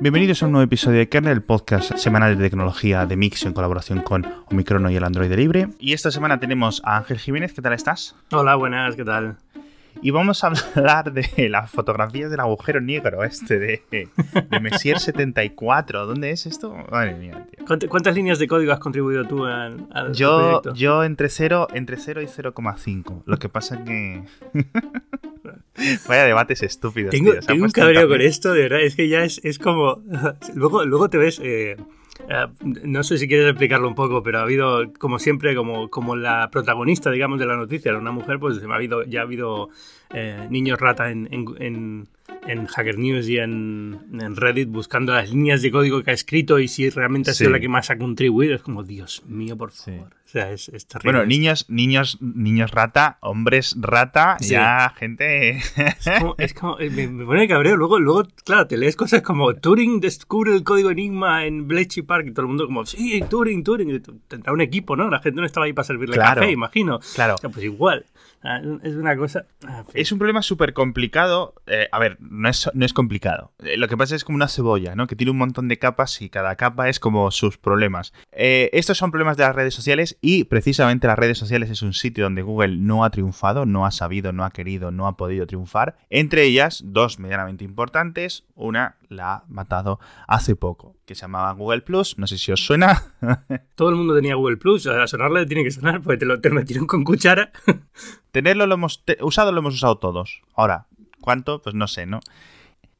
Bienvenidos a un nuevo episodio de Kernel, el podcast semanal de tecnología de Mix en colaboración con Omicrono y el Android Libre. Y esta semana tenemos a Ángel Jiménez, ¿qué tal estás? Hola, buenas, ¿qué tal? Y vamos a hablar de las fotografías del agujero negro este de, de Messier 74. ¿Dónde es esto? Madre mía, tío. ¿Cuántas líneas de código has contribuido tú al, al Yo, proyecto? yo entre 0, entre 0 y 0,5. Lo que pasa que... Vaya debates estúpidos. Tengo, tío. Tengo un cabreo con esto, de verdad. Es que ya es, es como. luego, luego te ves. eh, eh, no sé si quieres explicarlo un poco, pero ha habido, como siempre, como, como la protagonista, digamos, de la noticia, era una mujer, pues ha habido, ya ha habido eh, niños rata en, en, en- en Hacker News y en, en Reddit buscando las líneas de código que ha escrito y si realmente ha sido Sí. la que más ha contribuido. Es como, Dios mío, por favor. Sea, es, es terrible. Bueno, niños, niños, niños rata, hombres rata, Sí. ya gente... Es como, es como- eh, me, me pone cabreo. Luego, luego, claro, te lees cosas como Turing descubre el código Enigma en Bletchley Park y todo el mundo como, sí, Turing, Turing. Tendrá un equipo, ¿no? La gente no estaba ahí para servirle Claro. café, imagino. Claro. O sea, pues igual. Ah, Es una cosa... ah, en fin. Es un problema súper complicado. Eh, a ver, no es, no es complicado. Eh, lo que pasa es como una cebolla, ¿no? Que tiene un montón de capas y cada capa es como sus problemas. Eh, estos son problemas de las redes sociales y precisamente las redes sociales es un sitio donde Google no ha triunfado, no ha sabido, no ha querido, no ha podido triunfar. Entre ellas, dos medianamente importantes. Una la ha matado hace poco, que se llamaba Google Plus. No sé si os suena. Todo el mundo tenía Google Plus. A sonarle tiene que sonar porque te lo, te metieron con cuchara. Tenerlo lo hemos te- usado, lo hemos usado todos. Ahora, ¿cuánto? Pues no sé, ¿no?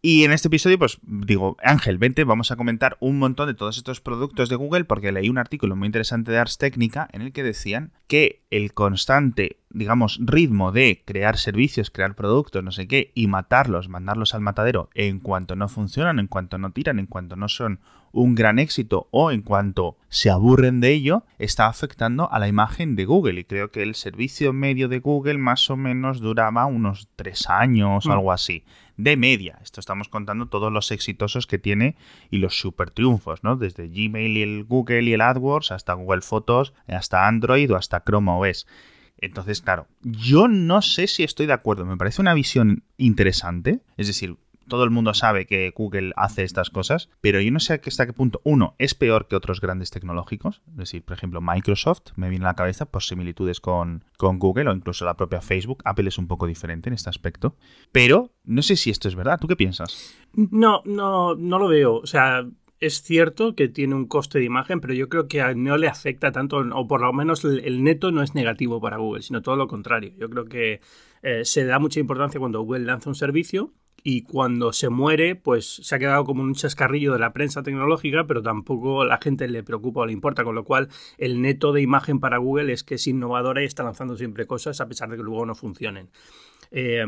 Y en este episodio, pues digo, Ángel, vente, vamos a comentar un montón de todos estos productos de Google, porque leí un artículo muy interesante de Ars Technica en el que decían que el constante, digamos, ritmo de crear servicios, crear productos, no sé qué, y matarlos, mandarlos al matadero en cuanto no funcionan, en cuanto no tiran, en cuanto no son un gran éxito o en cuanto se aburren de ello, está afectando a la imagen de Google. Y creo que el servicio medio de Google más o menos duraba unos tres años o Mm. algo así. De media. Esto estamos contando todos los exitosos que tiene y los super triunfos, ¿no? Desde Gmail y el Google y el AdWords hasta Google Fotos, hasta Android o hasta Chrome OS. Entonces, claro, yo no sé si estoy de acuerdo. Me parece una visión interesante. Es decir, todo el mundo sabe que Google hace estas cosas, pero yo no sé hasta qué punto, uno, es peor que otros grandes tecnológicos. Es decir, por ejemplo, Microsoft me viene a la cabeza por similitudes con, con Google o incluso la propia Facebook. Apple es un poco diferente en este aspecto. Pero no sé si esto es verdad. ¿Tú qué piensas? No, no, no lo veo. O sea, es cierto que tiene un coste de imagen, pero yo creo que no le afecta tanto, o por lo menos el, neto no es negativo para Google, sino todo lo contrario. Yo creo que eh, se da mucha importancia cuando Google lanza un servicio y cuando se muere, pues se ha quedado como un chascarrillo de la prensa tecnológica, pero tampoco la gente le preocupa o le importa, con lo cual el neto de imagen para Google es que es innovadora y está lanzando siempre cosas a pesar de que luego no funcionen. Eh,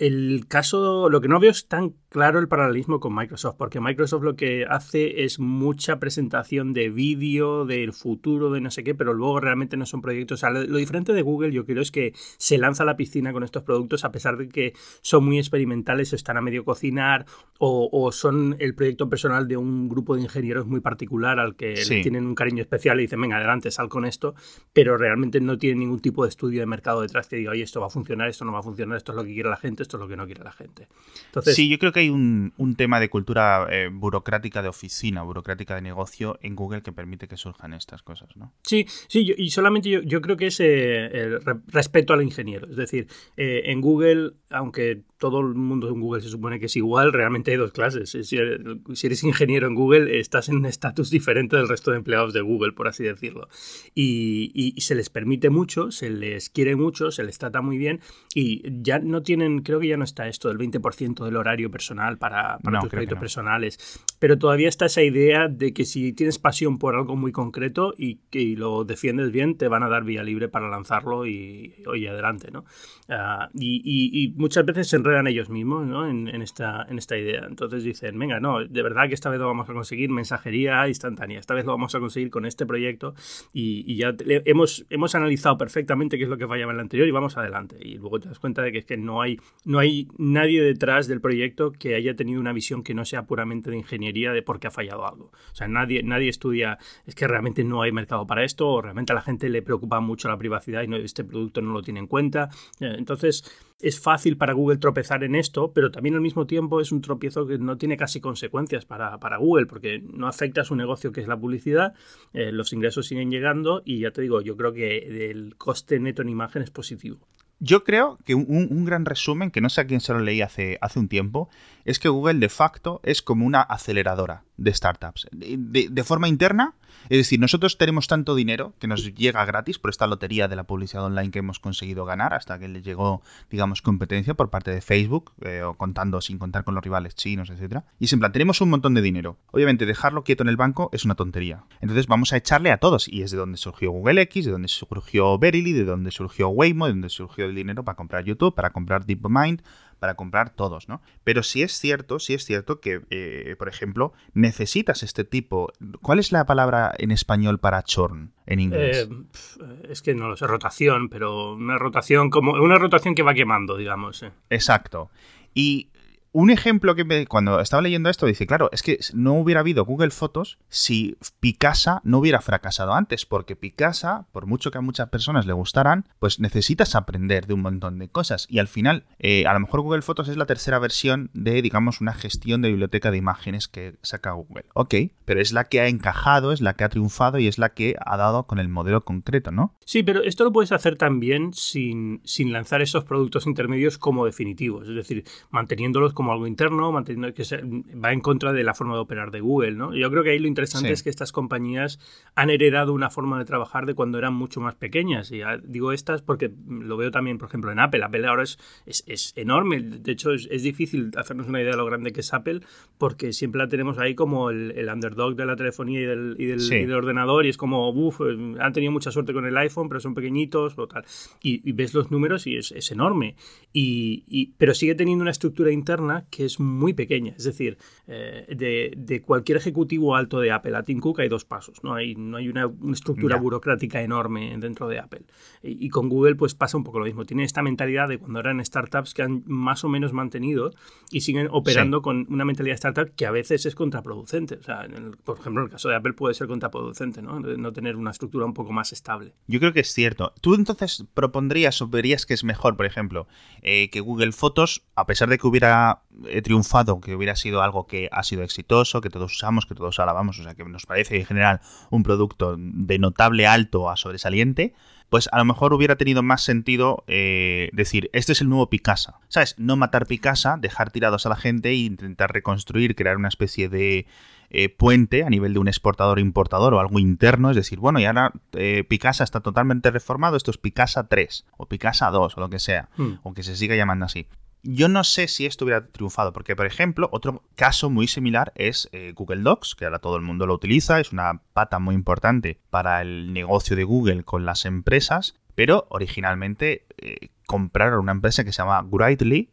el caso, lo que no veo es tan claro el paralelismo con Microsoft, porque Microsoft lo que hace es mucha presentación de vídeo, del futuro, de no sé qué, pero luego realmente no son proyectos. O sea, lo, lo diferente de Google yo creo es que se lanza a la piscina con estos productos a pesar de que son muy experimentales, están a medio cocinar o, o son el proyecto personal de un grupo de ingenieros muy particular al que Sí. le tienen un cariño especial y dicen, venga, adelante, sal con esto, pero realmente no tienen ningún tipo de estudio de mercado detrás que diga, oye, esto va a funcionar, esto no va a funcionar, esto es lo que quiere la gente, esto es lo que no quiere la gente. Entonces, sí, yo creo que hay un, un tema de cultura eh, burocrática de oficina, burocrática de negocio en Google que permite que surjan estas cosas, ¿no? Sí, sí, yo- y solamente yo, yo creo que es eh, el re- respeto al ingeniero. Es decir, eh, en Google, aunque todo el mundo en Google se supone que es igual, realmente hay dos clases. Si eres, si eres ingeniero en Google, estás en un estatus diferente del resto de empleados de Google, por así decirlo. Y, y- y se les permite mucho, se les quiere mucho, se les trata muy bien y ya no tienen, creo que ya no está esto del 20% del horario personal para, para No, tus proyectos no. personales. Pero todavía está esa idea de que si tienes pasión por algo muy concreto y que lo defiendes bien, te van a dar vía libre para lanzarlo y, oye, adelante, ¿no? Ah, y, y- y muchas veces se enredan ellos mismos, ¿no? En, en esta, en esta idea. Entonces dicen, venga, no, de verdad que esta vez lo vamos a conseguir mensajería instantánea, esta vez lo vamos a conseguir con este proyecto y, y ya te- hemos, hemos analizado perfectamente qué es lo que fallaba en el anterior y vamos adelante. Y luego te das cuenta de que es que no hay, no hay nadie detrás del proyecto que haya tenido una visión que no sea puramente de ingeniería de por qué ha fallado algo. O sea, nadie, nadie estudia, es que realmente no hay mercado para esto, o realmente a la gente le preocupa mucho la privacidad y no, este producto no lo tiene en cuenta. Eh, entonces, es fácil para Google tropezar en esto, pero también al mismo tiempo es un tropiezo que no tiene casi consecuencias para, Google, porque no afecta a su negocio que es la publicidad, eh, los ingresos siguen llegando y ya te digo, yo creo que el coste neto en imagen es positivo. Yo creo que un, gran resumen, que no sé a quién se lo leí hace, un tiempo, es que Google de facto es como una aceleradora de startups. de forma interna, es decir, nosotros tenemos tanto dinero que nos llega gratis por esta lotería de la publicidad online que hemos conseguido ganar hasta que le llegó, digamos, competencia por parte de Facebook, eh, o contando sin contar con los rivales chinos, etcétera. Y es plan, tenemos un montón de dinero. Obviamente, dejarlo quieto en el banco es una tontería. Entonces vamos a echarle a todos. Y es de donde surgió Google X, de donde surgió Verily, de donde surgió Waymo, de donde surgió el dinero para comprar YouTube, para comprar DeepMind, para comprar todos, ¿no? Pero sí es cierto, sí es cierto que, eh, por ejemplo, necesitas este tipo. ¿Cuál es la palabra en español para churn en inglés? Eh, es que no lo sé, rotación, pero una rotación como una rotación que va quemando, digamos. Eh. Exacto. Y un ejemplo que me, cuando estaba leyendo esto dice, claro, es que no hubiera habido Google Fotos si Picasa no hubiera fracasado antes, porque Picasa, por mucho que a muchas personas le gustaran, pues necesitas aprender de un montón de cosas. Y al final, eh, a lo mejor Google Fotos es la tercera versión de, digamos, una gestión de biblioteca de imágenes que saca Google. Ok, pero es la que ha encajado, es la que ha triunfado y es la que ha dado con el modelo concreto, ¿no? Sí, pero esto lo puedes hacer también sin, sin lanzar esos productos intermedios como definitivos, es decir, manteniéndolos como algo interno, manteniendo que se, va en contra de la forma de operar de Google, ¿no? Yo creo que ahí lo interesante es que estas compañías han heredado una forma de trabajar de cuando eran mucho más pequeñas. Y digo estas porque lo veo también, por ejemplo, en Apple. Apple ahora es, es, enorme. De hecho, es, difícil hacernos una idea de lo grande que es Apple porque siempre la tenemos ahí como el, underdog de la telefonía y del, y del, ordenador y es como, uff, han tenido mucha suerte con el iPhone, pero son pequeñitos o tal. Y, ves los números y es, enorme. y, pero sigue teniendo una estructura interna que es muy pequeña. Es decir, eh, de, cualquier ejecutivo alto de Apple a Tim Cook hay dos pasos. No hay, no hay una, estructura burocrática enorme dentro de Apple. Y, con Google pues pasa un poco lo mismo. Tienen esta mentalidad de cuando eran startups que han más o menos mantenido y siguen operando con una mentalidad de startup que a veces es contraproducente. O sea, por ejemplo, en el caso de Apple puede ser contraproducente, ¿no? no tener una estructura un poco más estable. Yo creo que es cierto. ¿Tú entonces propondrías o verías que es mejor, por ejemplo, eh, que Google Fotos, a pesar de que hubiera he triunfado, que hubiera sido algo que ha sido exitoso, que todos usamos, que todos alabamos, o sea, que nos parece en general un producto de notable alto a sobresaliente, pues a lo mejor hubiera tenido más sentido eh, decir, este es el nuevo Picasa. ¿Sabes? No matar Picasa, dejar tirados a la gente e intentar reconstruir, crear una especie de eh, puente a nivel de un exportador-importador o algo interno. Es decir, bueno, y ahora eh, Picasa está totalmente reformado, esto es Picasa 3 o Picasa 2 o lo que sea, hmm. o que se siga llamando así. Yo no sé si esto hubiera triunfado, porque por ejemplo, otro caso muy similar es eh, Google Docs, que ahora todo el mundo lo utiliza, es una pata muy importante para el negocio de Google con las empresas, pero originalmente eh, compraron una empresa que se llama Gritely,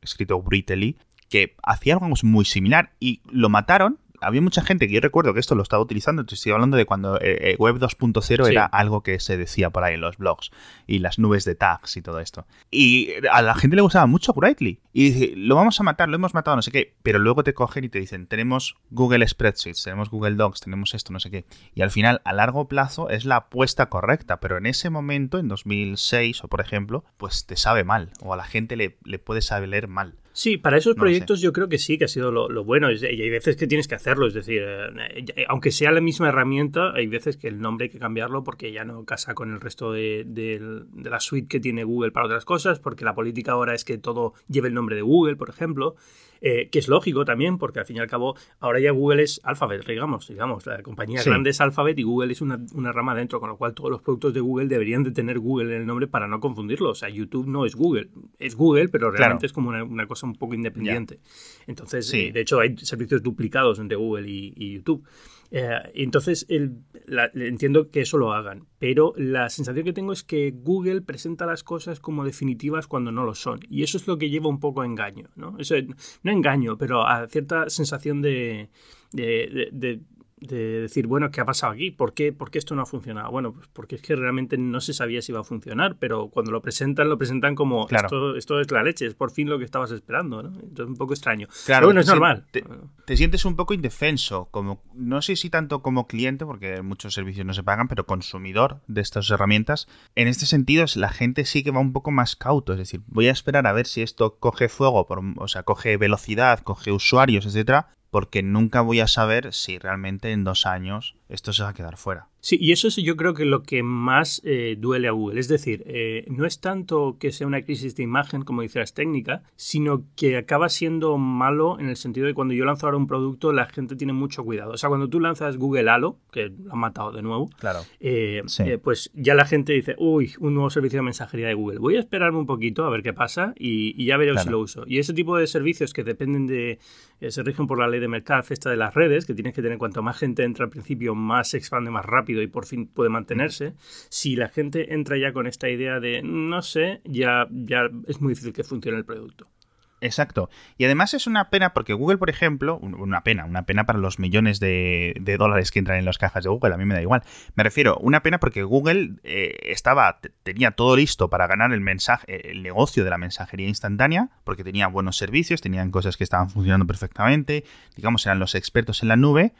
escrito Gritely, que hacía algo muy similar y lo mataron había mucha gente que yo recuerdo que esto lo estaba utilizando, estoy hablando de cuando eh, eh, Web 2.0 era algo que se decía por ahí en los blogs y las nubes de tags y todo esto. Y a la gente le gustaba mucho Brightly. Y dice, lo vamos a matar, lo hemos matado, no sé qué. Pero luego te cogen y te dicen, tenemos Google Spreadsheets, tenemos Google Docs, tenemos esto, no sé qué. Y al final, a largo plazo, es la apuesta correcta. Pero en ese momento, en 2006 o por ejemplo, pues te sabe mal. O a la gente le, le puede saber mal. Sí, para esos proyectos yo creo que sí, que ha sido lo, bueno. Y hay veces que tienes que hacerlo, es decir, eh, aunque sea la misma herramienta, hay veces que el nombre hay que cambiarlo porque ya no casa con el resto de, de, la suite que tiene Google para otras cosas, porque la política ahora es que todo lleve el nombre de Google, por ejemplo. Eh, que es lógico también, porque al fin y al cabo ahora ya Google es Alphabet, digamos, digamos, la compañía grande es Alphabet y Google es una, rama dentro, con lo cual todos los productos de Google deberían de tener Google en el nombre para no confundirlo. O sea, YouTube no es Google, es Google, pero realmente es como una, cosa un poco independiente. Entonces, eh, de hecho, hay servicios duplicados entre Google y YouTube. Eh, entonces, entiendo que eso lo hagan, pero la sensación que tengo es que Google presenta las cosas como definitivas cuando no lo son. Y eso es lo que lleva un poco a engaño, ¿no? Eso, no engaño, pero a cierta sensación de, de decir, bueno, ¿qué ha pasado aquí? ¿Por qué, ¿Por qué esto no ha funcionado? Bueno, pues porque es que realmente no se sabía si iba a funcionar, pero cuando lo presentan, lo presentan como esto, esto, es la leche, es por fin lo que estabas esperando, ¿no? Entonces un poco extraño. Claro, pero bueno, es normal. Te, te, sientes un poco indefenso, como no sé si tanto como cliente, porque muchos servicios no se pagan, pero consumidor de estas herramientas. En este sentido, la gente sí que va un poco más cauto, es decir, voy a esperar a ver si esto coge fuego, por, o sea, coge velocidad, coge usuarios, etcétera, porque nunca voy a saber si realmente en dos años esto se va a quedar fuera. Sí, y eso es yo creo que lo que más eh, duele a Google. Es decir, eh, no es tanto que sea una crisis de imagen, como dices, técnica, sino que acaba siendo malo en el sentido de cuando yo lanzo ahora un producto, la gente tiene mucho cuidado. O sea, cuando tú lanzas Google Halo, que lo han matado de nuevo, claro. Eh, pues ya la gente dice, uy, un nuevo servicio de mensajería de Google. Voy a esperarme un poquito a ver qué pasa y, ya veré si lo uso. Y ese tipo de servicios que dependen de, se rigen por la ley de mercado, esta de las redes, que tienes que tener cuanto más gente entra al principio, más se expande más rápido y por fin puede mantenerse. Si la gente entra ya con esta idea de no sé, ya, ya es muy difícil que funcione el producto. Exacto. Y además es una pena porque Google, por ejemplo, una pena, una pena para los millones de, dólares que entran en las cajas de Google, a mí me da igual. Me refiero, una pena porque Google eh, estaba, tenía todo listo para ganar el mensaje, el negocio de la mensajería instantánea, porque tenía buenos servicios, tenían cosas que estaban funcionando perfectamente, digamos, eran los expertos en la nube.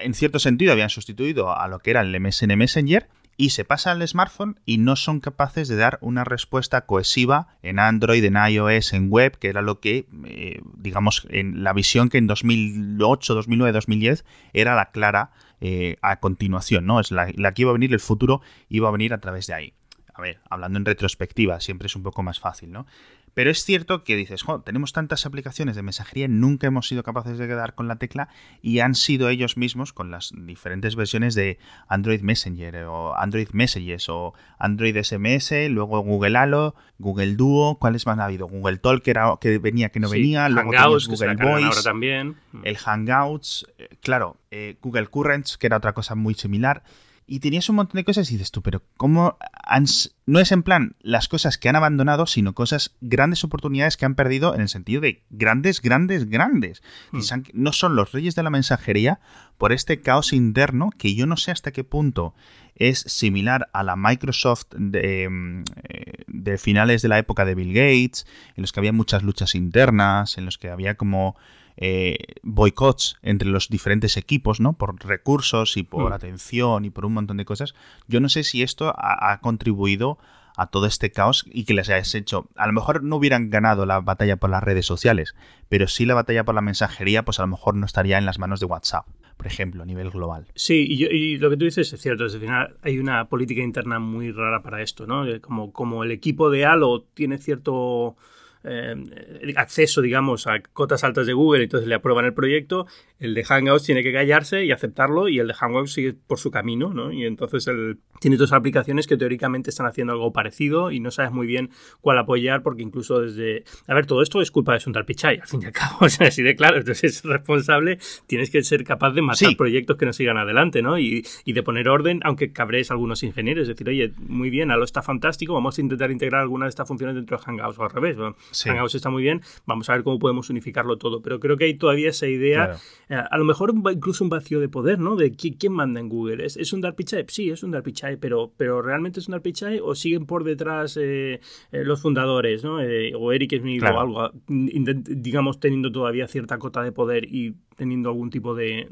En cierto sentido habían sustituido a lo que era el MSN Messenger y se pasa al smartphone y no son capaces de dar una respuesta cohesiva en Android, en iOS, en web, que era lo que, eh, digamos, en la visión que en 2008, 2009, 2010 era la clara eh, a continuación, ¿no? Es la, la que iba a venir, el futuro iba a venir a través de ahí. A ver, hablando en retrospectiva, siempre es un poco más fácil, ¿no? Pero es cierto que dices, tenemos tantas aplicaciones de mensajería, nunca hemos sido capaces de quedar con la tecla y han sido ellos mismos con las diferentes versiones de Android Messenger o Android Messages o Android SMS, luego Google Halo, Google Duo, ¿cuáles más ha habido? Google Talk que, era, que venía, que no venía, luego Hangouts, Google Voice, también. el Hangouts, eh, claro, eh, Google Currents, que era otra cosa muy similar y tenías un montón de cosas y dices tú, pero ¿cómo han, no es en plan las cosas que han abandonado, sino cosas, grandes oportunidades que han perdido en el sentido de grandes, grandes, grandes. Hmm. No son los reyes de la mensajería por este caos interno que yo no sé hasta qué punto es similar a la Microsoft de, mm, eh, de finales de la época de Bill Gates, en los que había muchas luchas internas, en los que había como eh, boicots entre los diferentes equipos, ¿no? Por recursos y por hmm. atención y por un montón de cosas. Yo no sé si esto ha, contribuido a todo este caos y que les hayas hecho. A lo mejor no hubieran ganado la batalla por las redes sociales, pero sí la batalla por la mensajería, pues a lo mejor no estaría en las manos de WhatsApp, por ejemplo, a nivel global. Sí, y, lo que tú dices es cierto, es decir, hay una política interna muy rara para esto, ¿no? Como, como el equipo de Halo tiene cierto eh, acceso, digamos, a cotas altas de Google, entonces le aprueban el proyecto, el de Hangouts tiene que callarse y aceptarlo y el de Hangouts sigue por su camino, ¿no? Y entonces él tiene dos aplicaciones que teóricamente están haciendo algo parecido y no sabes muy bien cuál apoyar porque incluso desde... A ver, todo esto es culpa de Sundar Pichai, al fin y al cabo, o sea, así de claro, entonces es responsable, tienes que ser capaz de matar proyectos que no sigan adelante, ¿no? Y, y de poner orden, aunque cabréis algunos ingenieros, es decir, oye, muy bien, Halo está fantástico, vamos a intentar integrar alguna de estas funciones dentro de Hangouts o al revés, ¿no? Hangouts está muy bien, vamos a ver cómo podemos unificarlo todo. Pero creo que hay todavía esa idea, eh, a lo mejor incluso un vacío de poder, ¿no? De quién, manda en Google. ¿Es, un Dark Pichai? Sí, es un Dark Pichai, pero, pero ¿realmente es un Dark Pichai o siguen por detrás eh, eh, los fundadores, ¿no? o Eric Smith o algo, digamos, teniendo todavía cierta cota de poder y teniendo algún tipo de,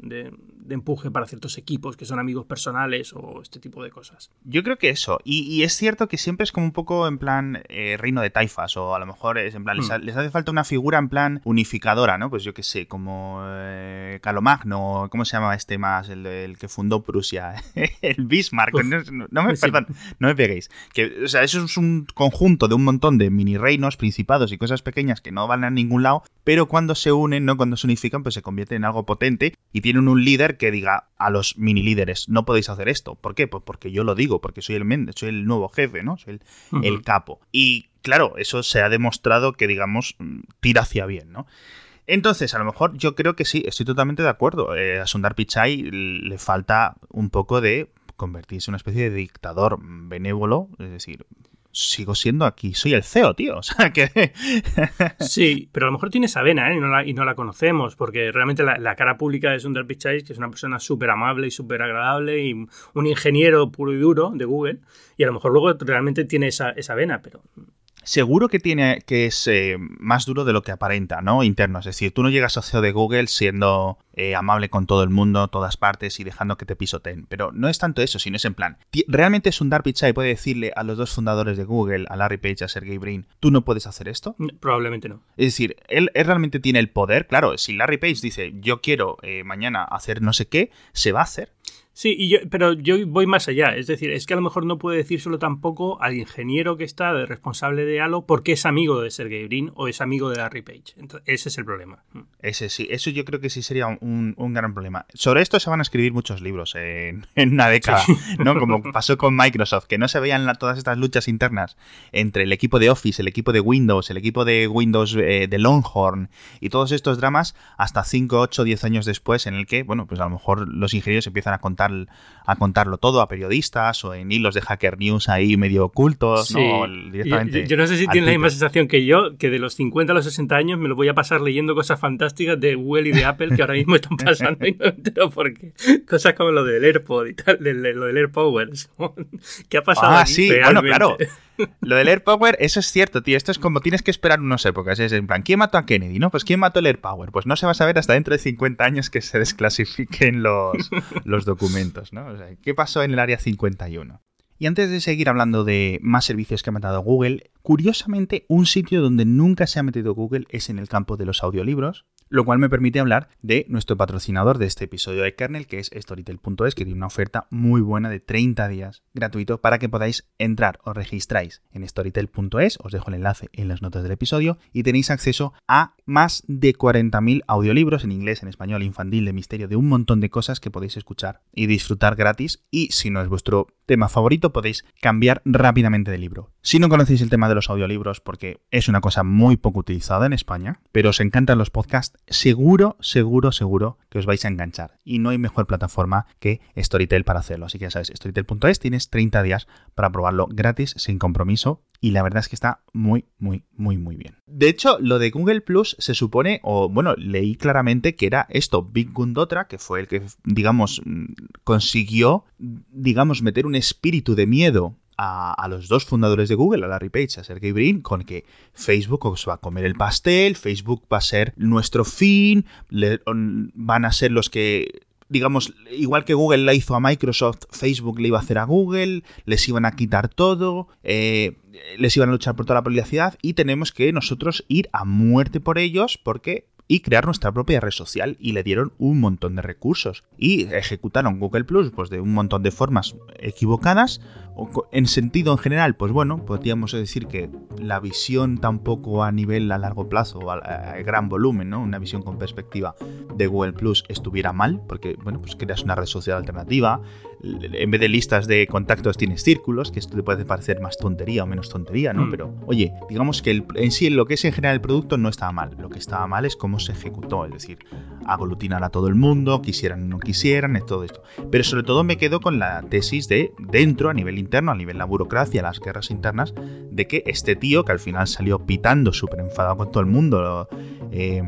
empuje para ciertos equipos que son amigos personales o este tipo de cosas. Yo creo que eso. Y, es cierto que siempre es como un poco en plan eh, reino de taifas o a lo mejor es en plan, les, hmm. hace falta una figura en plan unificadora, ¿no? Pues yo qué sé, como eh, Calomagno, ¿cómo se llama este más? El, que fundó Prusia, el Bismarck. no, me, perdón, no me peguéis. Que, o sea, eso es un conjunto de un montón de mini reinos, principados y cosas pequeñas que no van a ningún lado, pero cuando se unen, ¿no? Cuando se unifican, pues se convierte en algo potente y tienen un líder que diga a los mini líderes, no podéis hacer esto. ¿Por qué? Pues porque yo lo digo, porque soy el, soy el nuevo jefe, ¿no? Soy el, capo. Y claro, eso se ha demostrado que, digamos, tira hacia bien, ¿no? Entonces, a lo mejor yo creo que sí, estoy totalmente de acuerdo. Eh, a Sundar Pichai le falta un poco de convertirse en una especie de dictador benévolo, es decir, sigo siendo aquí, soy el CEO, tío. O sea, que... sí, pero a lo mejor tiene esa vena, ¿eh? Y no la, y no la conocemos, porque realmente la, cara pública un Sundar Pichai, que es una persona súper amable y súper agradable y un ingeniero puro y duro de Google, y a lo mejor luego realmente tiene esa, esa vena, pero seguro que tiene que es eh, más duro de lo que aparenta, ¿no? Interno. Es decir, tú no llegas a CEO de Google siendo eh, amable con todo el mundo, todas partes y dejando que te pisoteen. Pero no es tanto eso, sino es en plan. ¿Realmente es un Dark Pichai puede decirle a los dos fundadores de Google, a Larry Page y a Sergey Brin, tú no puedes hacer esto? Probablemente no. Es decir, él, realmente tiene el poder. Claro, si Larry Page dice, yo quiero eh, mañana hacer no sé qué, se va a hacer. Sí, y yo, pero yo voy más allá. Es decir, es que a lo mejor no puede decírselo tampoco al ingeniero que está de responsable de Halo porque es amigo de Sergey Brin o es amigo de Larry Page. Entonces, ese es el problema. Mm. Ese sí, eso yo creo que sí sería un, gran problema. Sobre esto se van a escribir muchos libros en, una década, ¿no? Como pasó con Microsoft, que no se veían todas estas luchas internas entre el equipo de Office, el equipo de Windows, el equipo de Windows eh, de Longhorn y todos estos dramas hasta 5, 8, 10 años después en el que, bueno, pues a lo mejor los ingenieros empiezan a contar a contarlo todo a periodistas o en hilos de Hacker News ahí medio ocultos, ¿no? Directamente yo, no sé si tienen la misma sensación que yo, que de los 50 a los 60 años me lo voy a pasar leyendo cosas fantásticas de Google y de Apple que ahora mismo están pasando y no entero por qué. Cosas como lo del AirPod y tal, lo del AirPower. ¿Qué ha pasado? Ah, sí, bueno, claro. Lo del Air Power, eso es cierto, tío. Esto es como tienes que esperar unas épocas. Es en plan, ¿quién mató a Kennedy? No, pues ¿quién mató el Air Power? Pues no se va a saber hasta dentro de 50 años que se desclasifiquen los, los documentos, ¿no? O sea, ¿qué pasó en el área 51? Y antes de seguir hablando de más servicios que ha matado Google, curiosamente, un sitio donde nunca se ha metido Google es en el campo de los audiolibros, lo cual me permite hablar de nuestro patrocinador de este episodio de Kernel, que es Storytel.es, que tiene una oferta muy buena de 30 días gratuito para que podáis entrar. Os registráis en Storytel.es, os dejo el enlace en las notas del episodio, y tenéis acceso a más de 40.000 audiolibros en inglés, en español, infantil, de misterio, de un montón de cosas que podéis escuchar y disfrutar gratis. Y si no es vuestro tema favorito, podéis cambiar rápidamente de libro. Si no conocéis el tema de los audiolibros, porque es una cosa muy poco utilizada en España, pero os encantan los podcasts, seguro, seguro, seguro que os vais a enganchar. Y no hay mejor plataforma que Storytel para hacerlo. Así que ya sabes, storytel.es tienes 30 días para probarlo gratis, sin compromiso. Y la verdad es que está muy, muy, muy, muy bien. De hecho, lo de Google Plus se supone, o bueno, leí claramente que era esto, Big Gundotra, que fue el que, digamos, consiguió, digamos, meter un espíritu de miedo a, los dos fundadores de Google, a Larry Page, a Sergey Brin, con que Facebook os va a comer el pastel, Facebook va a ser nuestro fin, van a ser los que digamos, igual que Google la hizo a Microsoft, Facebook le iba a hacer a Google, les iban a quitar todo, eh, les iban a luchar por toda la privacidad y tenemos que nosotros ir a muerte por ellos porque y crear nuestra propia red social y le dieron un montón de recursos y ejecutaron Google Plus pues de un montón de formas equivocadas en sentido en general, pues bueno, podríamos decir que la visión tampoco a nivel a largo plazo, o a, gran volumen, ¿no? Una visión con perspectiva de Google Plus estuviera mal, porque, bueno, pues creas una red social alternativa, en vez de listas de contactos tienes círculos, que esto te puede parecer más tontería o menos tontería, ¿no? Mm. Pero, oye, digamos que en sí lo que es en general el producto no estaba mal, lo que estaba mal es cómo se ejecutó, es decir, aglutinar a todo el mundo, quisieran o no quisieran, es todo esto. Pero sobre todo me quedo con la tesis de dentro, a nivel interno, a nivel la burocracia, las guerras internas, de que este tío, que al final salió pitando, súper enfadado con todo el mundo, eh,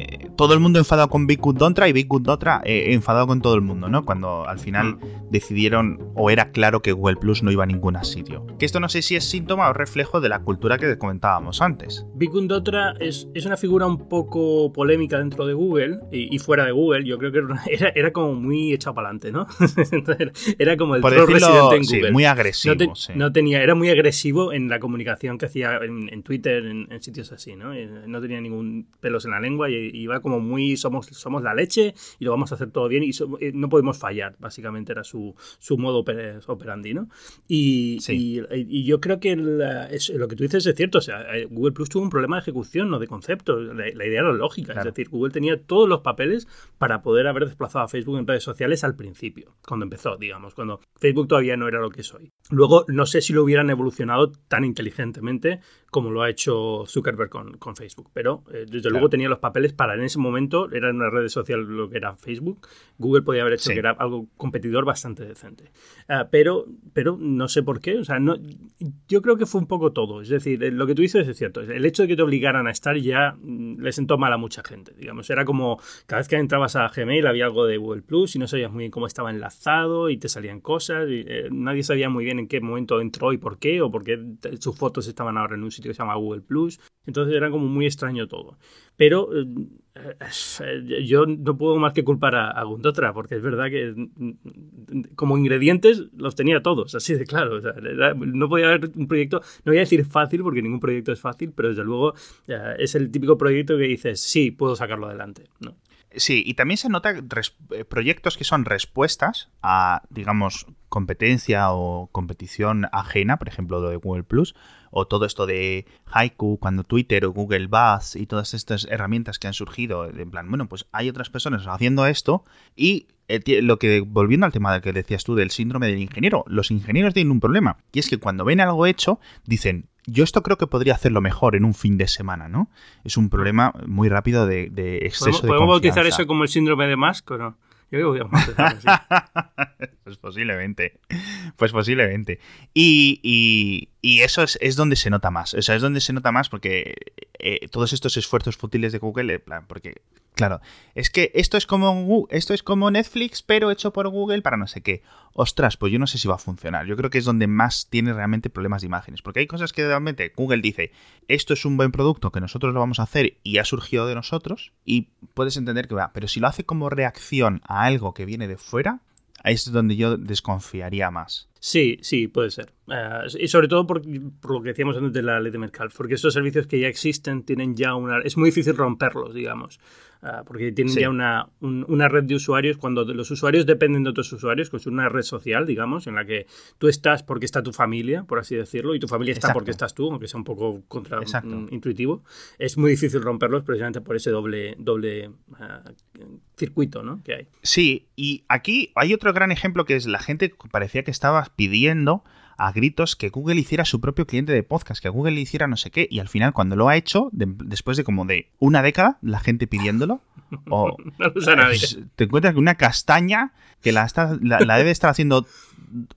eh, todo el mundo enfadado con Big Good Dontra y Big Good Dontra eh, enfadado con todo el mundo, ¿no? Cuando al final mm. decidieron o era claro que Google Plus no iba a ningún sitio. Que esto no sé si es síntoma o reflejo de la cultura que comentábamos antes. Big Good Dontra es, es, una figura un poco polémica dentro de Google y, fuera de Google. Yo creo que era, era como muy echado para adelante, ¿no? era como el troll residente en Google. muy agresivo. No, tenía, era muy agresivo en la comunicación que hacía en, Twitter, en, en, sitios así, ¿no? No tenía ningún pelos en la lengua y y va como muy, somos, somos la leche y lo vamos a hacer todo bien y eh, no podemos fallar, básicamente era su, su modo operandi, ¿no? Y, y, yo creo que lo que tú dices es cierto, o sea, eh, Google Plus tuvo un problema de ejecución, no de concepto, la, idea era lógica, es decir, Google tenía todos los papeles para poder haber desplazado a Facebook en redes sociales al principio, cuando empezó, digamos, cuando Facebook todavía no era lo que es hoy. Luego, no sé si lo hubieran evolucionado tan inteligentemente como lo ha hecho Zuckerberg con, con Facebook. Pero eh, desde luego tenía los papeles para en ese momento, era una red social lo que era Facebook, Google podía haber hecho que era algo competidor bastante decente. Ah, pero, pero no sé por qué, o sea, no, yo creo que fue un poco todo. Es decir, lo que tú dices es cierto, el hecho de que te obligaran a estar ya mm, le sentó mal a mucha gente. Digamos, era como cada vez que entrabas a Gmail había algo de Google Plus y no sabías muy bien cómo estaba enlazado y te salían cosas. Y, eh, nadie sabía muy bien en qué momento entró y por qué, o por qué sus fotos estaban ahora en un que se llama Google Plus. Entonces era como muy extraño todo. Pero eh, eh, yo no puedo más que culpar a, a, Gundotra, porque es verdad que mm, como ingredientes los tenía todos, así de claro. no podía haber un proyecto, no voy a decir fácil, porque ningún proyecto es fácil, pero desde luego es el típico proyecto que dices, sí, puedo sacarlo adelante. ¿no? Sí, y también se nota eh, proyectos que son respuestas a, digamos, competencia o competición ajena, por ejemplo, lo de Google Plus, o todo esto de Haiku, cuando Twitter o Google Buzz y todas estas herramientas que han surgido, en plan, bueno, pues hay otras personas haciendo esto y eh, lo que, volviendo al tema del que decías tú del síndrome del ingeniero, los ingenieros tienen un problema, y es que cuando ven algo hecho, dicen, yo esto creo que podría hacerlo mejor en un fin de semana, ¿no? Es un problema muy rápido de, exceso ¿Podemos, de ¿Podemos bautizar eso como el síndrome de Musk o no? Yo creo que podemos así. pues posiblemente. Pues posiblemente. Y, y, eso es, es, donde se nota más. O sea, es donde se nota más porque eh, todos estos esfuerzos fútiles de Google, plan, porque Claro, es que esto es como esto es como Netflix, pero hecho por Google para no sé qué. Ostras, pues yo no sé si va a funcionar. Yo creo que es donde más tiene realmente problemas de imágenes, porque hay cosas que realmente Google dice, esto es un buen producto que nosotros lo vamos a hacer y ha surgido de nosotros y puedes entender que va, pero si lo hace como reacción a algo que viene de fuera, ahí es donde yo desconfiaría más. Sí, sí, puede ser. Eh, y sobre todo por, lo que decíamos antes de la ley de Metcalfe, porque estos servicios que ya existen tienen ya una... Es muy difícil romperlos, digamos. Ah, porque tienen ya una, una, red de usuarios. Cuando los usuarios dependen de otros usuarios, pues una red social, digamos, en la que tú estás porque está tu familia, por así decirlo, y tu familia está porque estás tú, aunque sea un poco contraintuitivo, es muy difícil romperlos precisamente por ese doble, doble ah, circuito ¿no? que hay. Sí, y aquí hay otro gran ejemplo que es la gente parecía que estaba pidiendo a gritos que Google hiciera su propio cliente de podcast, que Google le hiciera no sé qué, y al final cuando lo ha hecho, después de como de una década, la gente pidiéndolo, o no usa nadie. Pues, te encuentras que una castaña que la, la debe estar haciendo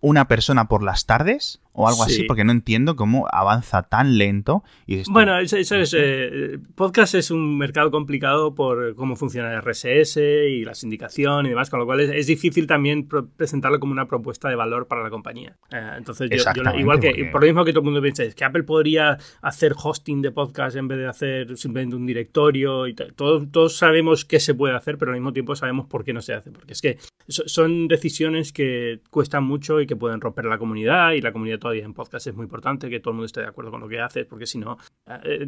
una persona por las tardes o algo así, porque no entiendo cómo avanza tan lento. Y bueno, eso, es. Eh, podcast es un mercado complicado por cómo funciona el RSS y la sindicación y demás, con lo cual es, difícil también presentarlo como una propuesta de valor para la compañía. Eh, entonces, yo, igual que, por lo mismo que todo el mundo piensa, es que Apple podría hacer hosting de podcast en vez de hacer simplemente un directorio y Todos, todos sabemos qué se puede hacer, pero al mismo tiempo sabemos por qué no se hace, porque es que son decisiones que cuestan mucho y que pueden romper la comunidad y la comunidad todavía en podcast es muy importante que todo el mundo esté de acuerdo con lo que haces, porque si no, eh,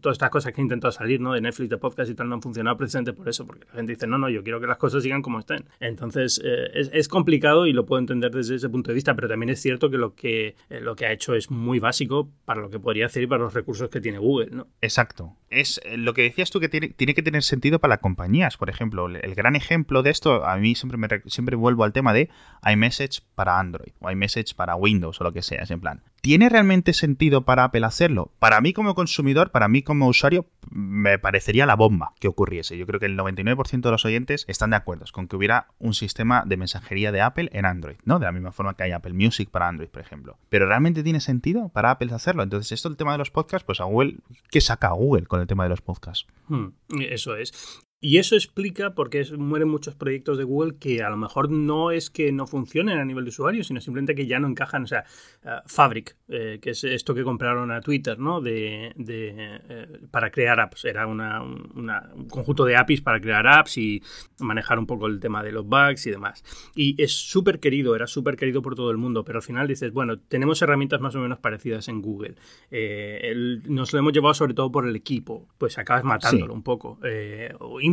todas estas cosas que he intentado salir, ¿no? De Netflix, de podcast y tal, no han funcionado precisamente por eso, porque la gente dice, no, no, yo quiero que las cosas sigan como estén. Entonces, eh, es, complicado y lo puedo entender desde ese punto de vista, pero también es cierto que lo que, eh, lo que ha hecho es muy básico para lo que podría hacer y para los recursos que tiene Google, ¿no? Exacto. Es lo que decías tú que tiene, tiene que tener sentido para las compañías, por ejemplo. El gran ejemplo de esto, a mí siempre, me, siempre vuelvo al tema de iMessage para Android o iMessage para Windows o lo que sea. Es en plan, ¿tiene realmente sentido para Apple hacerlo? Para mí como consumidor, para mí como usuario, me parecería la bomba que ocurriese. Yo creo que el 99% de los oyentes están de acuerdo con que hubiera un sistema de mensajería de Apple en Android, ¿no? De la misma forma que hay Apple Music para Android, por ejemplo. Pero ¿realmente tiene sentido para Apple hacerlo? Entonces, esto el tema de los podcasts, pues a Google, ¿qué saca Google con el tema de los podcasts? Hmm, eso es. Y eso explica por qué mueren muchos proyectos de Google que a lo mejor no es que no funcionen a nivel de usuario, sino simplemente que ya no encajan. O sea, eh, Fabric, eh, que es esto que compraron a Twitter, ¿no? De, eh, para crear apps. Era una, un conjunto de APIs para crear apps y manejar un poco el tema de los bugs y demás. Y es súper querido, era súper querido por todo el mundo, pero al final dices, bueno, tenemos herramientas más o menos parecidas en Google. nos lo hemos llevado sobre todo por el equipo, pues acabas matándolo un poco.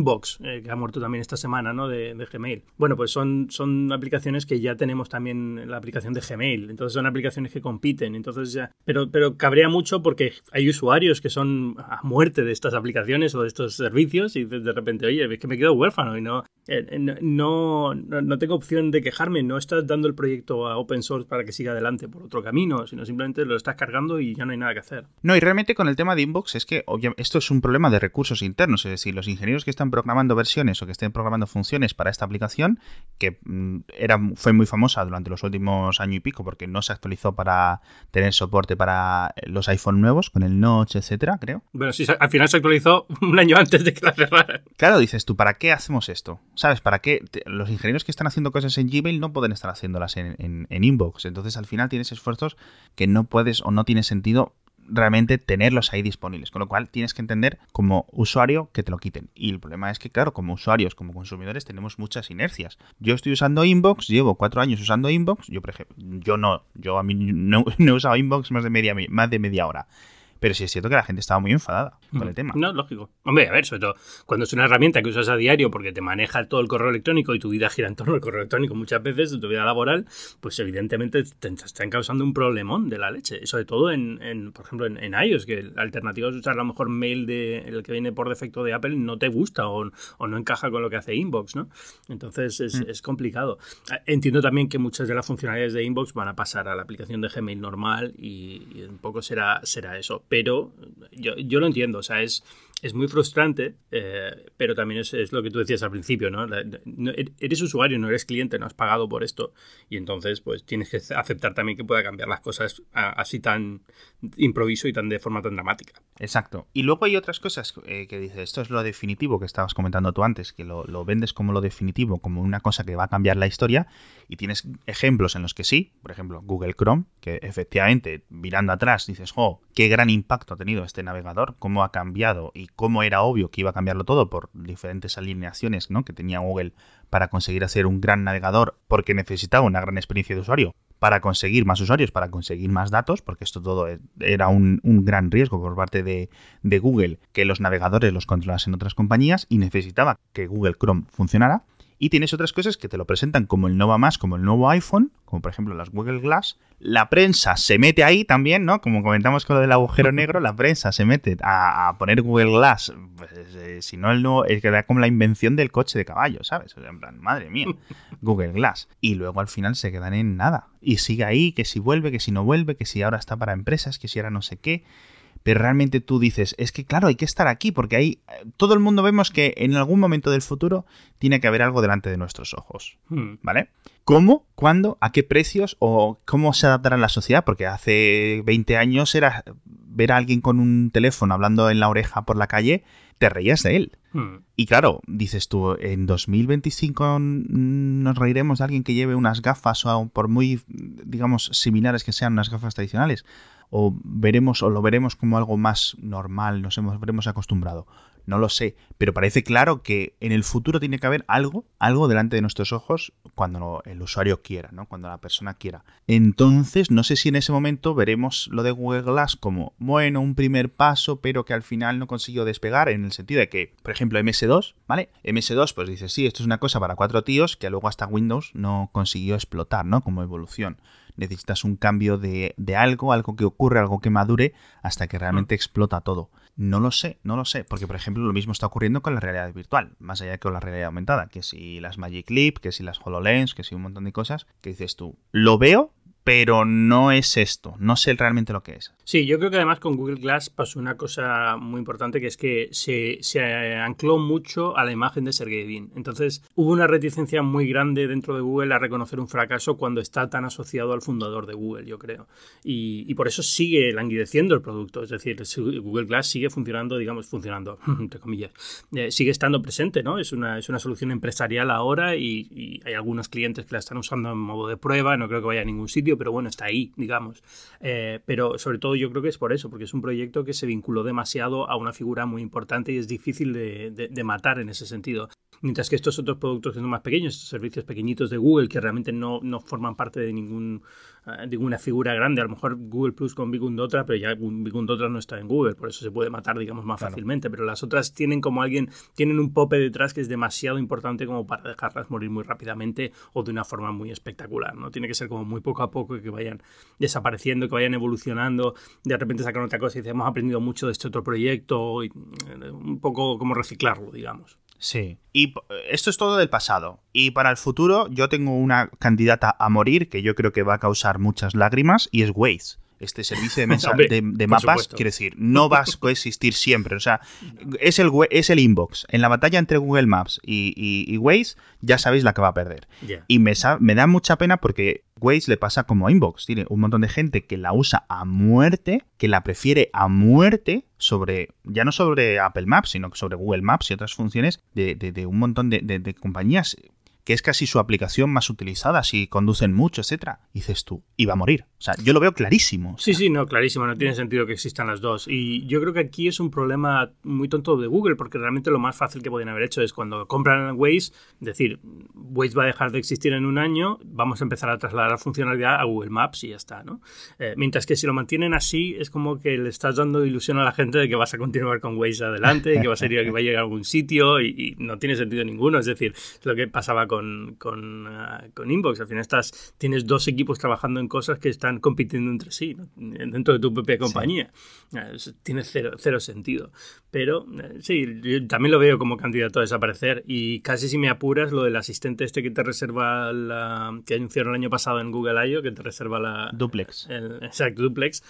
Inbox, eh, que ha muerto también esta semana, ¿no? De, Gmail. Bueno, pues son, son aplicaciones que ya tenemos también la aplicación de Gmail. Entonces son aplicaciones que compiten. Entonces ya. Pero, pero cabrea mucho porque hay usuarios que son a muerte de estas aplicaciones o de estos servicios y de, repente, oye, es que me quedo huérfano y no. Eh, no, no, tengo opción de quejarme, no estás dando el proyecto a open source para que siga adelante por otro camino, sino simplemente lo estás cargando y ya no hay nada que hacer. No, y realmente con el tema de Inbox es que esto es un problema de recursos internos, es decir, los ingenieros que están programando versiones o que estén programando funciones para esta aplicación, que mm, era, fue muy famosa durante los últimos año y pico porque no se actualizó para tener soporte para los iPhone nuevos con el Notch, etcétera, creo. Bueno, sí, al final se actualizó un año antes de que la cerraran. Claro, dices tú, ¿para qué hacemos esto? ¿Sabes? ¿Para qué? Los ingenieros que están haciendo cosas en Gmail no pueden estar haciéndolas en, en Inbox. Entonces, al final tienes esfuerzos que no puedes o no tiene sentido realmente tenerlos ahí disponibles. Con lo cual tienes que entender como usuario que te lo quiten. Y el problema es que, claro, como usuarios, como consumidores, tenemos muchas inercias. Yo estoy usando Inbox, llevo cuatro años usando Inbox. Yo, por ejemplo, yo no, yo a mí no, no he usado Inbox más de media, más de media hora. Pero sí es cierto que la gente estaba muy enfadada con el tema. No, lógico. Hombre, a ver, sobre todo cuando es una herramienta que usas a diario porque te maneja todo el correo electrónico y tu vida gira en torno al correo electrónico muchas veces, de tu vida laboral, pues evidentemente te están causando un problemón de la leche. Sobre todo en, por ejemplo, en, iOS, que la alternativa es usar a lo mejor mail de el que viene por defecto de Apple no te gusta o, no encaja con lo que hace Inbox, ¿no? Entonces es, mm. es complicado. Entiendo también que muchas de las funcionalidades de Inbox van a pasar a la aplicación de Gmail normal y, y un poco será, será eso pero yo, yo lo entiendo, o sea, es, es muy frustrante, eh, pero también es, lo que tú decías al principio, ¿no? Eres usuario, no eres cliente, no has pagado por esto y entonces pues tienes que aceptar también que pueda cambiar las cosas así tan improviso y tan de forma tan dramática. Exacto. Y luego hay otras cosas eh, que dices, esto es lo definitivo que estabas comentando tú antes, que lo, lo, vendes como lo definitivo, como una cosa que va a cambiar la historia y tienes ejemplos en los que sí, por ejemplo Google Chrome, que efectivamente mirando atrás dices, oh, qué gran impacto ha tenido este navegador, cómo ha cambiado y cómo era obvio que iba a cambiarlo todo por diferentes alineaciones ¿no? que tenía Google para conseguir hacer un gran navegador porque necesitaba una gran experiencia de usuario para conseguir más usuarios, para conseguir más datos, porque esto todo e, era un, gran riesgo por parte de, de, Google que los navegadores los controlasen otras compañías y necesitaba que Google Chrome funcionara. Y tienes otras cosas que te lo presentan como el Nova Más, como el nuevo iPhone, como por ejemplo las Google Glass. La prensa se mete ahí también, ¿no? Como comentamos con lo del agujero negro, la prensa se mete a, poner Google Glass. Pues, eh, si no, el nuevo, es que era como la invención del coche de caballo, ¿sabes? en plan, madre mía, Google Glass. Y luego al final se quedan en nada. Y sigue ahí, que si vuelve, que si no vuelve, que si ahora está para empresas, que si ahora no sé qué pero realmente tú dices, es que claro, hay que estar aquí, porque ahí todo el mundo vemos que en algún momento del futuro tiene que haber algo delante de nuestros ojos, hmm. ¿vale? ¿Cómo? ¿Cuándo? ¿A qué precios? ¿O cómo se adaptará la sociedad? Porque hace 20 años era ver a alguien con un teléfono hablando en la oreja por la calle, te reías de él. Hmm. Y claro, dices tú, en 2025 nos reiremos de alguien que lleve unas gafas o por muy, digamos, similares que sean unas gafas tradicionales o veremos o lo veremos como algo más normal, nos hemos, habremos acostumbrado. No lo sé, pero parece claro que en el futuro tiene que haber algo, algo delante de nuestros ojos cuando el usuario quiera, ¿no? Cuando la persona quiera. Entonces, no sé si en ese momento veremos lo de Google Glass como, bueno, un primer paso, pero que al final no consiguió despegar, en el sentido de que, por ejemplo, MS2, ¿vale? MS2, pues dice, sí, esto es una cosa para cuatro tíos que luego hasta Windows no consiguió explotar, ¿no? Como evolución necesitas un cambio de, algo, algo que ocurre, algo que madure, hasta que realmente explota todo. No lo sé, no lo sé, porque por ejemplo lo mismo está ocurriendo con la realidad virtual, más allá que con la realidad aumentada, que si las Magic Leap, que si las HoloLens, que si un montón de cosas, que dices tú, lo veo, pero no es esto, no sé realmente lo que es. Sí, yo creo que además con Google Glass pasó una cosa muy importante que es que se, ancló mucho a la imagen de Sergey Brin. Entonces hubo una reticencia muy grande dentro de Google a reconocer un fracaso cuando está tan asociado al fundador de Google, yo creo. Y, por eso sigue languideciendo el producto. Es decir, Google Glass sigue funcionando, digamos, funcionando, entre comillas. Eh, sigue estando presente, ¿no? Es una, es una solución empresarial ahora y, y hay algunos clientes que la están usando en modo de prueba. No creo que vaya a ningún sitio, pero bueno, está ahí, digamos. Eh, pero sobre todo yo creo que es por eso, porque es un proyecto que se vinculó demasiado a una figura muy importante y es difícil de, matar en ese sentido. Mientras que estos otros productos que son más pequeños, estos servicios pequeñitos de Google que realmente no, no forman parte de ningún eh, de una figura grande, a lo mejor Google Plus con Bigundotra, pero ya Bigundotra no está en Google, por eso se puede matar, digamos, más fácilmente, pero las otras tienen como alguien, tienen un pope detrás que es demasiado importante como para dejarlas morir muy rápidamente o de una forma muy espectacular, ¿no? Tiene que ser como muy poco a poco y que vayan desapareciendo, que vayan evolucionando, de repente sacan otra cosa y dicen, hemos aprendido mucho de este otro proyecto, y, eh, un poco como reciclarlo, digamos. Sí. Y esto es todo del pasado. Y para el futuro, yo tengo una candidata a morir que yo creo que va a causar muchas lágrimas y es Waze este servicio de, de, mapas, quiere decir, no vas a coexistir siempre. O sea, es el, es el inbox. En la batalla entre Google Maps y, y, Waze, ya sabéis la que va a perder. Y me, me da mucha pena porque Waze le pasa como a Inbox. Tiene un montón de gente que la usa a muerte, que la prefiere a muerte sobre, ya no sobre Apple Maps, sino sobre Google Maps y otras funciones de, de un montón de, compañías que es casi su aplicación más utilizada, si conducen mucho, etcétera. dices tú, iba a morir. O sea, yo lo veo clarísimo. Sí, sí, no, clarísimo. No tiene sentido que existan las dos. Y yo creo que aquí es un problema muy tonto de Google, porque realmente lo más fácil que podrían haber hecho es cuando compran Waze, decir, Waze va a dejar de existir en un año, vamos a empezar a trasladar la funcionalidad a Google Maps y ya está, ¿no? Eh, mientras que si lo mantienen así, es como que le estás dando ilusión a la gente de que vas a continuar con Waze adelante, que va a, ser, que va a llegar a algún sitio y, no tiene sentido ninguno. Es decir, lo que pasaba con, con, ah, con Inbox. Al final estás, tienes dos equipos trabajando en cosas que están compitiendo entre sí dentro de tu propia compañía. Ah, tiene cero, cero sentido. Pero eh, sí, yo también lo veo como candidato a desaparecer y casi si me apuras lo del asistente este que te reserva la... que anunciaron el año pasado en Google I.O. que te reserva la... Duplex. exacto, Duplex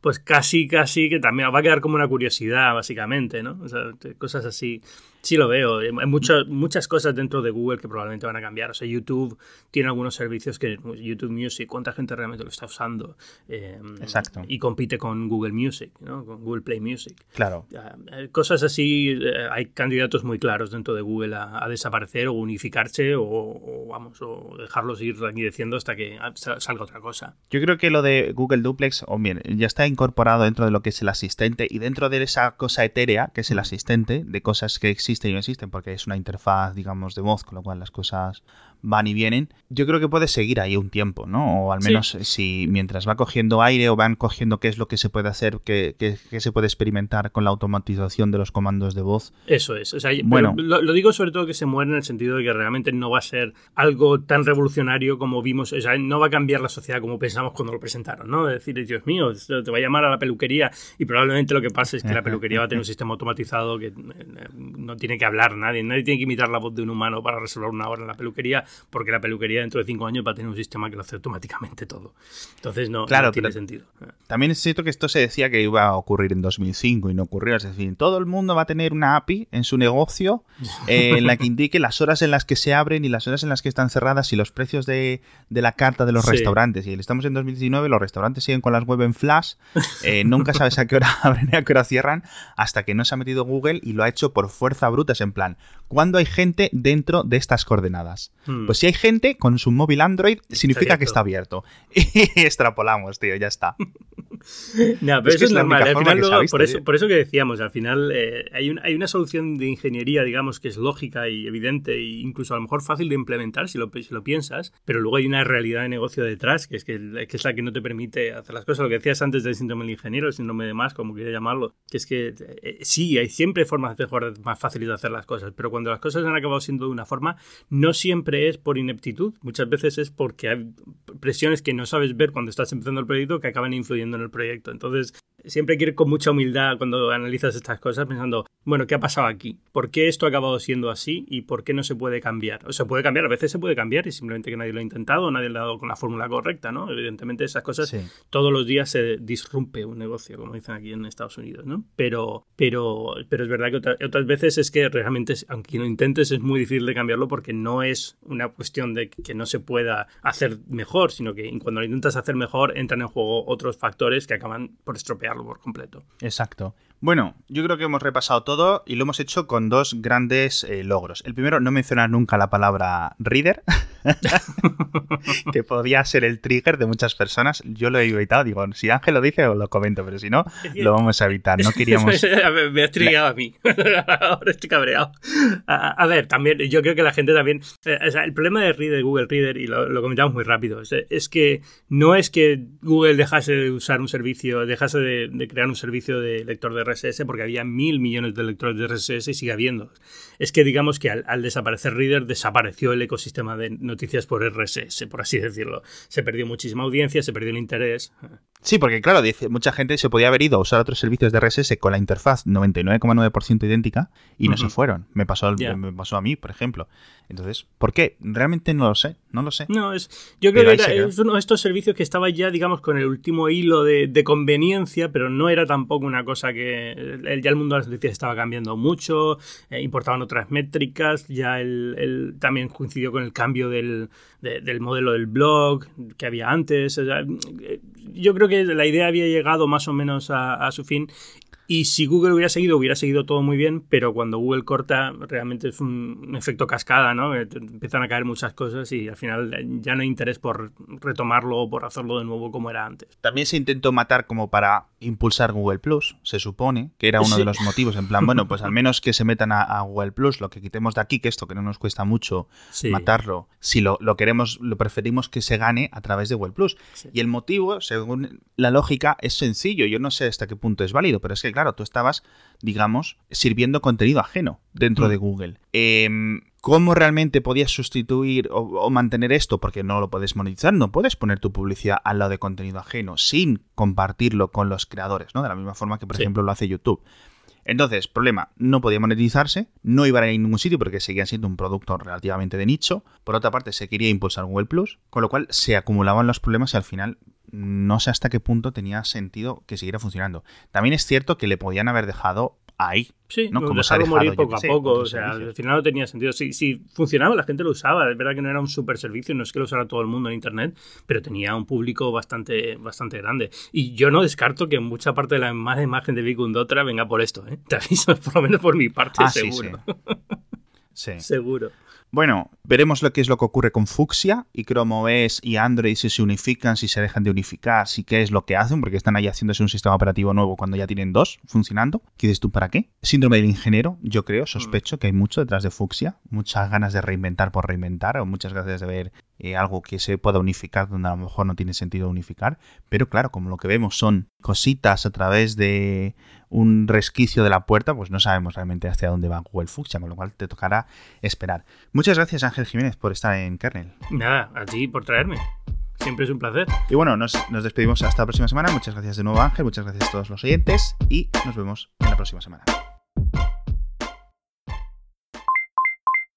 pues casi, casi que también va a quedar como una curiosidad, básicamente, ¿no? O sea, cosas así. Sí lo veo. Hay muchas, muchas cosas dentro de Google que probablemente van a cambiar. O sea, YouTube tiene algunos servicios que YouTube Music, ¿cuánta gente realmente lo está usando? Em, Exacto. Y compite con Google Music, ¿no? Con Google Play Music. Claro. Cosas así, eh, hay candidatos muy claros dentro de Google a, desaparecer o unificarse o, vamos, o dejarlos ir diciendo hasta que salga otra cosa. Yo creo que lo de Google Duplex, o bien, ya está incorporado dentro de lo que es el asistente y dentro de esa cosa etérea que es el asistente, de cosas que existen y no existen, porque es una interfaz, digamos, de voz, con lo cual las cosas van y vienen, yo creo que puede seguir ahí un tiempo, ¿no? O al menos si mientras va cogiendo aire o van cogiendo qué es lo que se puede hacer, qué, se puede experimentar con la automatización de los comandos de voz. Eso es. O sea, bueno, lo, digo sobre todo que se muere en el sentido de que realmente no va a ser algo tan revolucionario como vimos, o sea, no va a cambiar la sociedad como pensamos cuando lo presentaron, ¿no? decir, Dios mío, te va a llamar a la peluquería y probablemente lo que pase es que la peluquería va a tener un sistema automatizado que eh, no tiene que hablar nadie, nadie tiene que imitar la voz de un humano para resolver una hora en la peluquería porque la peluquería dentro de cinco años va a tener un sistema que lo hace automáticamente todo. Entonces no, claro, tiene sentido. También es cierto que esto se decía que iba a ocurrir en 2005 y no ocurrió. Es decir, todo el mundo va a tener una API en su negocio eh, en la que indique las horas en las que se abren y las horas en las que están cerradas y los precios de, la carta de los restaurantes. Y estamos en 2019, los restaurantes siguen con las web en flash, eh, nunca sabes a qué hora abren y a qué hora cierran, hasta que no se ha metido Google y lo ha hecho por fuerza bruta. en plan, ¿cuándo hay gente dentro de estas coordenadas? Hmm. Pues si hay gente con su móvil Android, significa que está abierto. Y extrapolamos, tío, ya está. no, pero eso es, normal. Al final, por, eso, por, eso, que decíamos, al final eh, hay, hay, una solución de ingeniería, digamos, que es lógica y evidente e incluso a lo mejor fácil de implementar si lo, si lo piensas, pero luego hay una realidad de negocio detrás que es, que, es la que no te permite hacer las cosas. Lo que decías antes del síndrome del ingeniero, el síndrome de más, como quieras llamarlo, que es que eh, sí, hay siempre formas mejor, más fáciles de hacer las cosas, pero cuando las cosas han acabado siendo de una forma, no siempre es por ineptitud, muchas veces es porque hay presiones que no sabes ver cuando estás empezando el proyecto que acaban influyendo en el proyecto. Entonces, siempre hay que ir con mucha humildad cuando analizas estas cosas pensando, bueno, ¿qué ha pasado aquí? ¿Por qué esto ha acabado siendo así y por qué no se puede cambiar? O se puede cambiar, a veces se puede cambiar y simplemente que nadie lo ha intentado, nadie le ha dado con la fórmula correcta, ¿no? Evidentemente esas cosas todos los días se disrumpe un negocio, como dicen aquí en Estados Unidos, ¿no? Pero, pero, pero es verdad que otras veces es que realmente, aunque lo intentes, es muy difícil de cambiarlo porque no es una cuestión de que no se pueda hacer mejor, sino que cuando lo intentas hacer mejor entran en juego otros factores que acaban por estropearlo por completo. Exacto. Bueno, yo creo que hemos repasado todo y lo hemos hecho con dos grandes eh, logros. El primero, no mencionar nunca la palabra reader, que podría ser el trigger de muchas personas. Yo lo he evitado, digo, si Ángel lo dice, os lo comento, pero si no, lo vamos a evitar. No queríamos. me has triggerado a mí. Ahora estoy cabreado. A, ver, también, yo creo que la gente también. Eh, o sea, el problema de Reader, Google Reader, y lo, comentamos muy rápido, es, que no es que Google dejase de usar un servicio, dejase de, de crear un servicio de lector de RSS porque había mil millones de lectores de RSS y sigue habiendo. Es que digamos que al, desaparecer Reader desapareció el ecosistema de, noticias por RSS, por así decirlo. Se perdió muchísima audiencia, se perdió el interés. Sí, porque claro, dice, mucha gente se podía haber ido a usar otros servicios de RSS con la interfaz 99,9% idéntica y no se fueron. Me pasó, me pasó a mí, por ejemplo. Entonces, ¿por qué? Realmente no lo sé, no lo sé. No, es, yo creo que era, es uno de estos servicios que estaba ya, digamos, con el último hilo de, conveniencia, pero no era tampoco una cosa que ya el mundo de las noticias estaba cambiando mucho, eh, importaban otras métricas, ya el, también coincidió con el cambio del, del modelo del blog que había antes. Eh, yo creo que la idea había llegado más o menos a, su fin y si Google hubiera seguido, hubiera seguido todo muy bien, pero cuando Google corta, realmente es un, efecto cascada, ¿no? Eh, empiezan a caer muchas cosas y al final ya no hay interés por retomarlo o por hacerlo de nuevo como era antes. También se intentó matar como para impulsar Google Plus, se supone, que era uno de los motivos. En plan, bueno, pues al menos que se metan a, Google Plus, lo que quitemos de aquí, que esto que no nos cuesta mucho matarlo, si lo, queremos, lo preferimos que se gane a través de Google Plus. Y el motivo, según la lógica, es sencillo. Yo no sé hasta qué punto es válido, pero es que claro, tú estabas, digamos, sirviendo contenido ajeno dentro mm. de Google. Em, ¿Cómo realmente podías sustituir o, mantener esto? Porque no lo puedes monetizar, no puedes poner tu publicidad al lado de contenido ajeno sin compartirlo con los creadores, ¿no? De la misma forma que, por ejemplo, lo hace YouTube. Entonces, problema, no podía monetizarse, no iba a ir a ningún sitio porque seguía siendo un producto relativamente de nicho. Por otra parte, se quería impulsar Google Plus, con lo cual se acumulaban los problemas y al final no sé hasta qué punto tenía sentido que siguiera funcionando. También es cierto que le podían haber dejado ahí. Sí, ¿no? Como se ha morir poco a poco. O sea, al final no tenía sentido. Si, si, funcionaba, la gente lo usaba. Es verdad que no era un super servicio, no es que lo usara todo el mundo en Internet, pero tenía un público bastante, bastante grande. Y yo no descarto que mucha parte de la imagen de Vicundotra venga por esto. ¿eh? Te aviso, por lo menos por mi parte, ah, seguro. sí. seguro. Bueno, veremos lo que es lo que ocurre con Fuxia y Chrome OS y Android si se unifican, si se dejan de unificar, si qué es lo que hacen, porque están ahí haciéndose un sistema operativo nuevo cuando ya tienen dos funcionando. ¿Qué dices tú para qué? Síndrome del ingeniero, yo creo, sospecho que hay mucho detrás de Fuxia, muchas ganas de reinventar por reinventar o muchas ganas de ver eh, algo que se pueda unificar donde a lo mejor no tiene sentido unificar, pero claro, como lo que vemos son cositas a través de un resquicio de la puerta, pues no sabemos realmente hacia dónde va Google Fuchsia, con lo cual te tocará esperar. Muchas gracias Ángel Jiménez por estar en Kernel. Nada, a ti por traerme. Siempre es un placer. Y bueno, nos, nos despedimos hasta la próxima semana. Muchas gracias de nuevo Ángel, muchas gracias a todos los oyentes y nos vemos en la próxima semana.